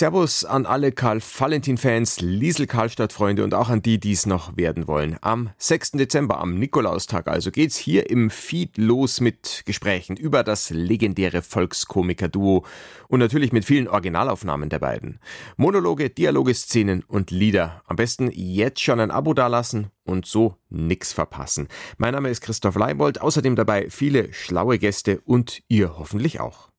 Servus an alle Karl-Valentin-Fans, Liesel-Karlstadt-Freunde und auch an die, die es noch werden wollen. Am 6. Dezember, am Nikolaustag also, geht's hier im Feed los mit Gesprächen über das legendäre Volkskomiker-Duo und natürlich mit vielen Originalaufnahmen der beiden. Monologe, Dialoge, Szenen und Lieder. Am besten jetzt schon ein Abo dalassen und so nix verpassen. Mein Name ist Christoph Leibold, außerdem dabei viele schlaue Gäste und ihr hoffentlich auch.